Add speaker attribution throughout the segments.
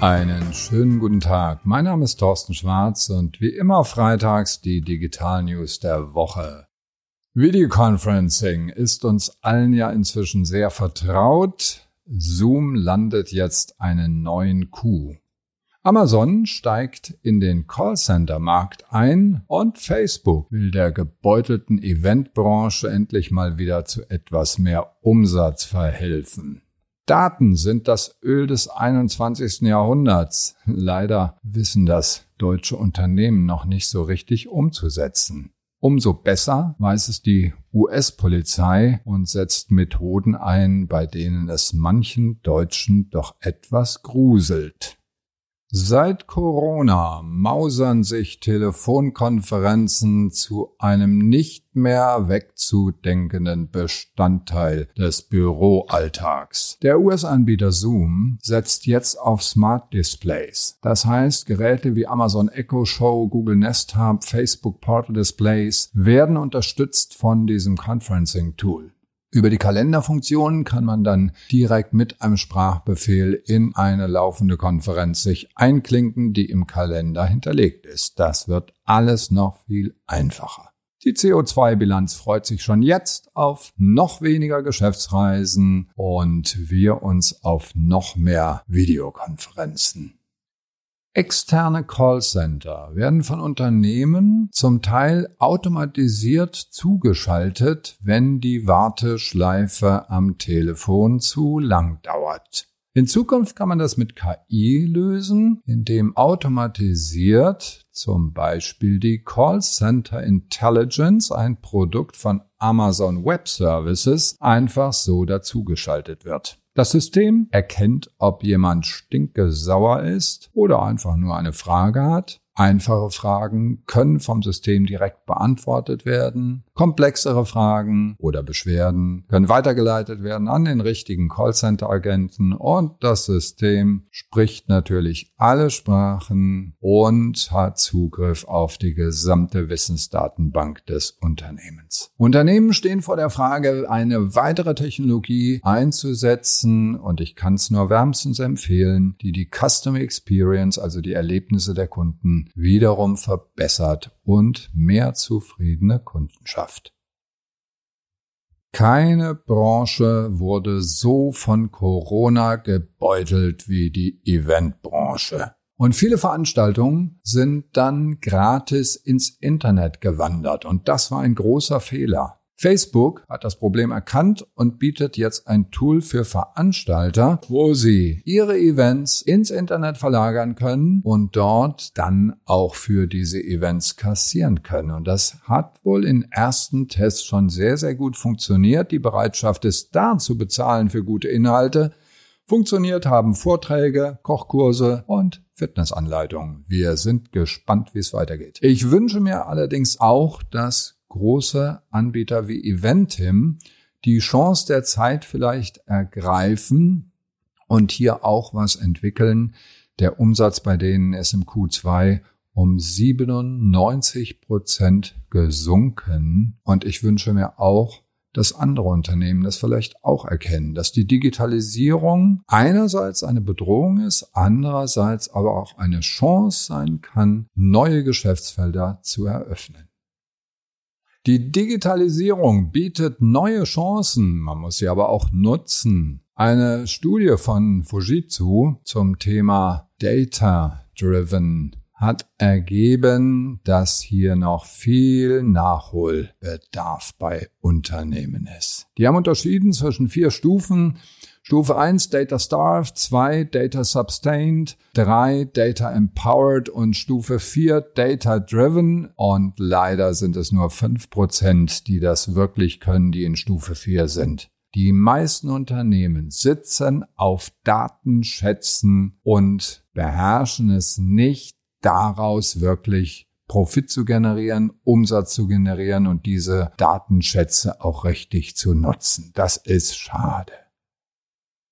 Speaker 1: Einen schönen guten Tag. Mein Name ist Thorsten Schwarz und wie immer freitags die Digital News der Woche. Videoconferencing ist uns allen ja inzwischen sehr vertraut. Zoom landet jetzt einen neuen Coup. Amazon steigt in den Callcenter-Markt ein und Facebook will der gebeutelten Eventbranche endlich mal wieder zu etwas mehr Umsatz verhelfen. Daten sind das Öl des 21. Jahrhunderts. Leider wissen das deutsche Unternehmen noch nicht so richtig umzusetzen. Umso besser weiß es die US-Polizei und setzt Methoden ein, bei denen es manchen Deutschen doch etwas gruselt. Seit Corona mausern sich Telefonkonferenzen zu einem nicht mehr wegzudenkenden Bestandteil des Büroalltags. Der US-Anbieter Zoom setzt jetzt auf Smart Displays. Das heißt, Geräte wie Amazon Echo Show, Google Nest Hub, Facebook Portal Displays werden unterstützt von diesem Conferencing Tool. Über die Kalenderfunktion kann man dann direkt mit einem Sprachbefehl in eine laufende Konferenz sich einklinken, die im Kalender hinterlegt ist. Das wird alles noch viel einfacher. Die CO2-Bilanz freut sich schon jetzt auf noch weniger Geschäftsreisen und wir uns auf noch mehr Videokonferenzen. Externe Callcenter werden von Unternehmen zum Teil automatisiert zugeschaltet, wenn die Warteschleife am Telefon zu lang dauert. In Zukunft kann man das mit KI lösen, indem automatisiert zum Beispiel die Callcenter Intelligence, ein Produkt von Amazon Web Services, einfach so dazugeschaltet wird. Das System erkennt, ob jemand stinkesauer ist oder einfach nur eine Frage hat Einfache Fragen können vom System direkt beantwortet werden. Komplexere Fragen oder Beschwerden können weitergeleitet werden an den richtigen Callcenter-Agenten und das System spricht natürlich alle Sprachen und hat Zugriff auf die gesamte Wissensdatenbank des Unternehmens. Unternehmen stehen vor der Frage, eine weitere Technologie einzusetzen und ich kann es nur wärmstens empfehlen, die die Customer Experience, also die Erlebnisse der Kunden, wiederum verbessert und mehr zufriedene Kundenschaft. Keine Branche wurde so von Corona gebeutelt wie die Eventbranche. Und viele Veranstaltungen sind dann gratis ins Internet gewandert. Und das war ein großer Fehler. Facebook hat das Problem erkannt und bietet jetzt ein Tool für Veranstalter, wo sie ihre Events ins Internet verlagern können und dort dann auch für diese Events kassieren können. Und das hat wohl in ersten Tests schon sehr, sehr gut funktioniert. Die Bereitschaft ist da zu bezahlen für gute Inhalte. Funktioniert haben Vorträge, Kochkurse und Fitnessanleitungen. Wir sind gespannt, wie es weitergeht. Ich wünsche mir allerdings auch, dass große Anbieter wie Eventim die Chance der Zeit vielleicht ergreifen und hier auch was entwickeln. Der Umsatz bei denen ist im Q2 um 97 Prozent gesunken. Und ich wünsche mir auch, dass andere Unternehmen das vielleicht auch erkennen, dass die Digitalisierung einerseits eine Bedrohung ist, andererseits aber auch eine Chance sein kann, neue Geschäftsfelder zu eröffnen. Die Digitalisierung bietet neue Chancen, man muss sie aber auch nutzen. Eine Studie von Fujitsu zum Thema Data Driven hat ergeben, dass hier noch viel Nachholbedarf bei Unternehmen ist. Die haben unterschieden zwischen vier Stufen Stufe 1 Data Starved, 2 Data Sustained, 3 Data Empowered und Stufe 4 Data Driven. Und leider sind es nur 5%, die das wirklich können, die in Stufe 4 sind. Die meisten Unternehmen sitzen auf Datenschätzen und beherrschen es nicht, daraus wirklich Profit zu generieren, Umsatz zu generieren und diese Datenschätze auch richtig zu nutzen. Das ist schade.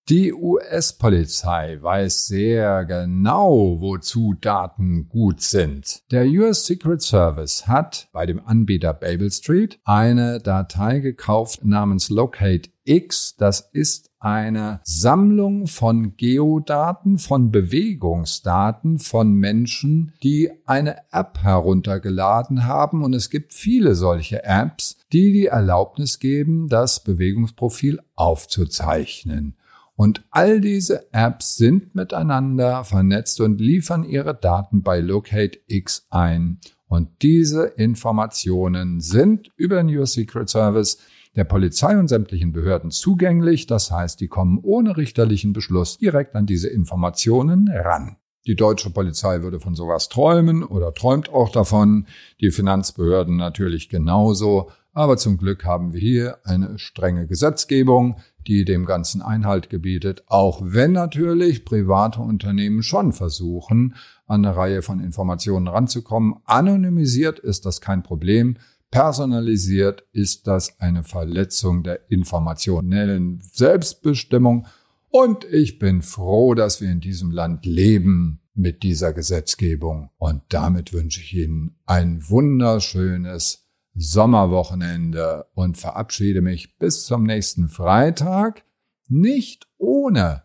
Speaker 1: Die US-Polizei weiß sehr genau, wozu Daten gut sind. Der US Secret Service hat bei dem Anbieter Babel Street eine Datei gekauft namens Locate X. Das ist eine Sammlung von Geodaten, von Bewegungsdaten von Menschen, die eine App heruntergeladen haben. Und es gibt viele solche Apps, die die Erlaubnis geben, das Bewegungsprofil aufzuzeichnen. Und all diese Apps sind miteinander vernetzt und liefern ihre Daten bei LocateX ein. Und diese Informationen sind über den US Secret Service der Polizei und sämtlichen Behörden zugänglich. Das heißt, die kommen ohne richterlichen Beschluss direkt an diese Informationen ran. Die deutsche Polizei würde von sowas träumen oder träumt auch davon. Die Finanzbehörden natürlich genauso. Aber zum Glück haben wir hier eine strenge Gesetzgebung, die dem Ganzen Einhalt gebietet, auch wenn natürlich private Unternehmen schon versuchen, an eine Reihe von Informationen ranzukommen. Anonymisiert ist das kein Problem. Personalisiert ist das eine Verletzung der informationellen Selbstbestimmung. Und ich bin froh, dass wir in diesem Land leben mit dieser Gesetzgebung. Und damit wünsche ich Ihnen ein wunderschönes Sommerwochenende und verabschiede mich bis zum nächsten Freitag, nicht ohne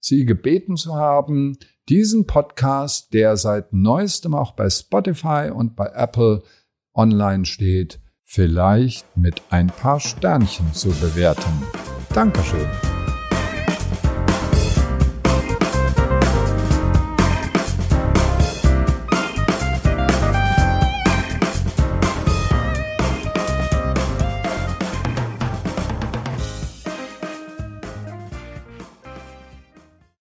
Speaker 1: Sie gebeten zu haben, diesen Podcast, der seit neuestem auch bei Spotify und bei Apple online steht, vielleicht mit ein paar Sternchen zu bewerten. Dankeschön.